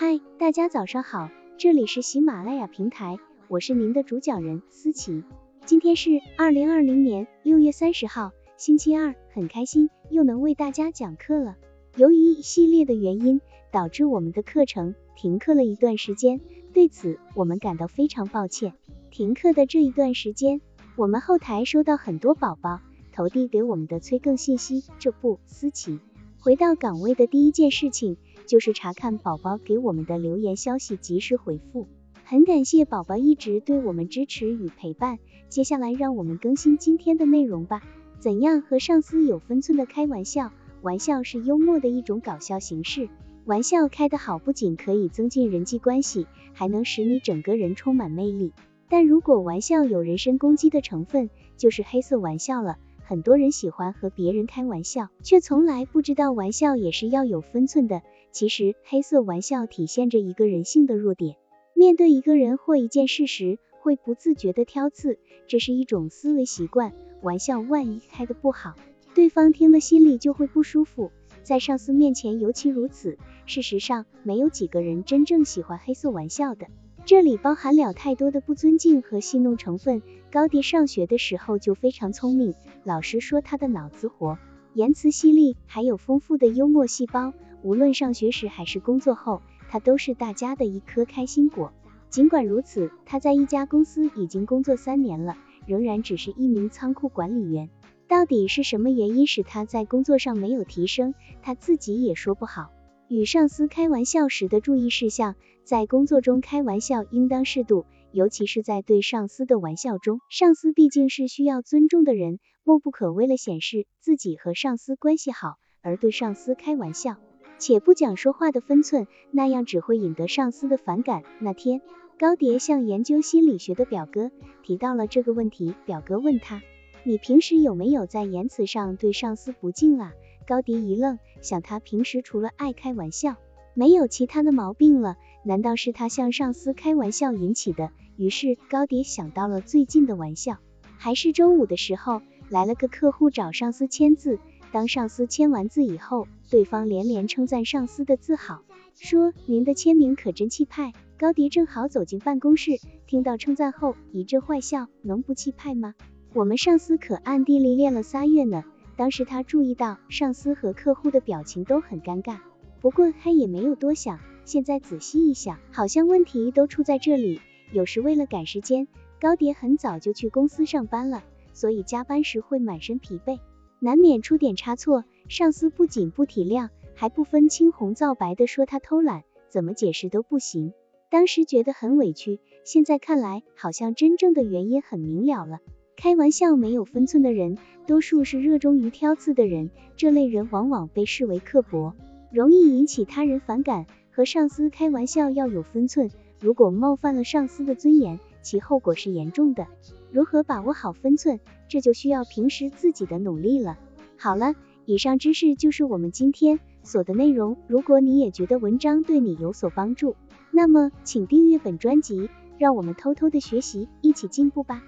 嗨，大家早上好，这里是喜马拉雅平台，我是您的主讲人思琪。今天是二零二零年六月三十号，星期二，很开心又能为大家讲课了。由于一系列的原因，导致我们的课程停课了一段时间，对此我们感到非常抱歉。停课的这一段时间，我们后台收到很多宝宝投递给我们的催更信息，这不，思琪回到岗位的第一件事情就是查看宝宝给我们的留言消息，及时回复。很感谢宝宝一直对我们支持与陪伴。接下来让我们更新今天的内容吧。怎样和上司有分寸的开玩笑？玩笑是幽默的一种搞笑形式。玩笑开得好，不仅可以增进人际关系，还能使你整个人充满魅力。但如果玩笑有人身攻击的成分，就是黑色玩笑了。很多人喜欢和别人开玩笑，却从来不知道玩笑也是要有分寸的。其实，黑色玩笑体现着一个人性的弱点。面对一个人或一件事时，会不自觉的挑刺，这是一种思维习惯。玩笑万一开的不好，对方听了心里就会不舒服，在上司面前尤其如此。事实上，没有几个人真正喜欢黑色玩笑的，这里包含了太多的不尊敬和戏弄成分。高迪上学的时候就非常聪明，老师说他的脑子活，言辞犀利，还有丰富的幽默细胞。无论上学时还是工作后，他都是大家的一颗开心果。尽管如此，他在一家公司已经工作三年了，仍然只是一名仓库管理员。到底是什么原因使他在工作上没有提升，他自己也说不好。与上司开玩笑时的注意事项，在工作中开玩笑应当适度。尤其是在对上司的玩笑中，上司毕竟是需要尊重的人，莫不可为了显示自己和上司关系好而对上司开玩笑，且不讲说话的分寸，那样只会引得上司的反感。那天，高蝶向研究心理学的表哥提到了这个问题，表哥问他，你平时有没有在言辞上对上司不敬啊？高迪一愣，想他平时除了爱开玩笑。没有其他的毛病了，难道是他向上司开玩笑引起的？于是高迪想到了最近的玩笑，还是周五的时候，来了个客户找上司签字，当上司签完字以后，对方连连称赞上司的字好，说您的签名可真气派。高迪正好走进办公室，听到称赞后一阵坏笑，能不气派吗？我们上司可暗地里练了仨月呢。当时他注意到上司和客户的表情都很尴尬。不过他也没有多想，现在仔细一想，好像问题都出在这里。有时为了赶时间，高蝶很早就去公司上班了，所以加班时会满身疲惫，难免出点差错。上司不仅不体谅，还不分青红皂白的说他偷懒，怎么解释都不行。当时觉得很委屈，现在看来，好像真正的原因很明了了。开玩笑没有分寸的人，多数是热衷于挑刺的人，这类人往往被视为刻薄。容易引起他人反感，和上司开玩笑要有分寸。如果冒犯了上司的尊严，其后果是严重的。如何把握好分寸，这就需要平时自己的努力了。好了，以上知识就是我们今天所的内容。如果你也觉得文章对你有所帮助，那么请订阅本专辑，让我们偷偷的学习，一起进步吧。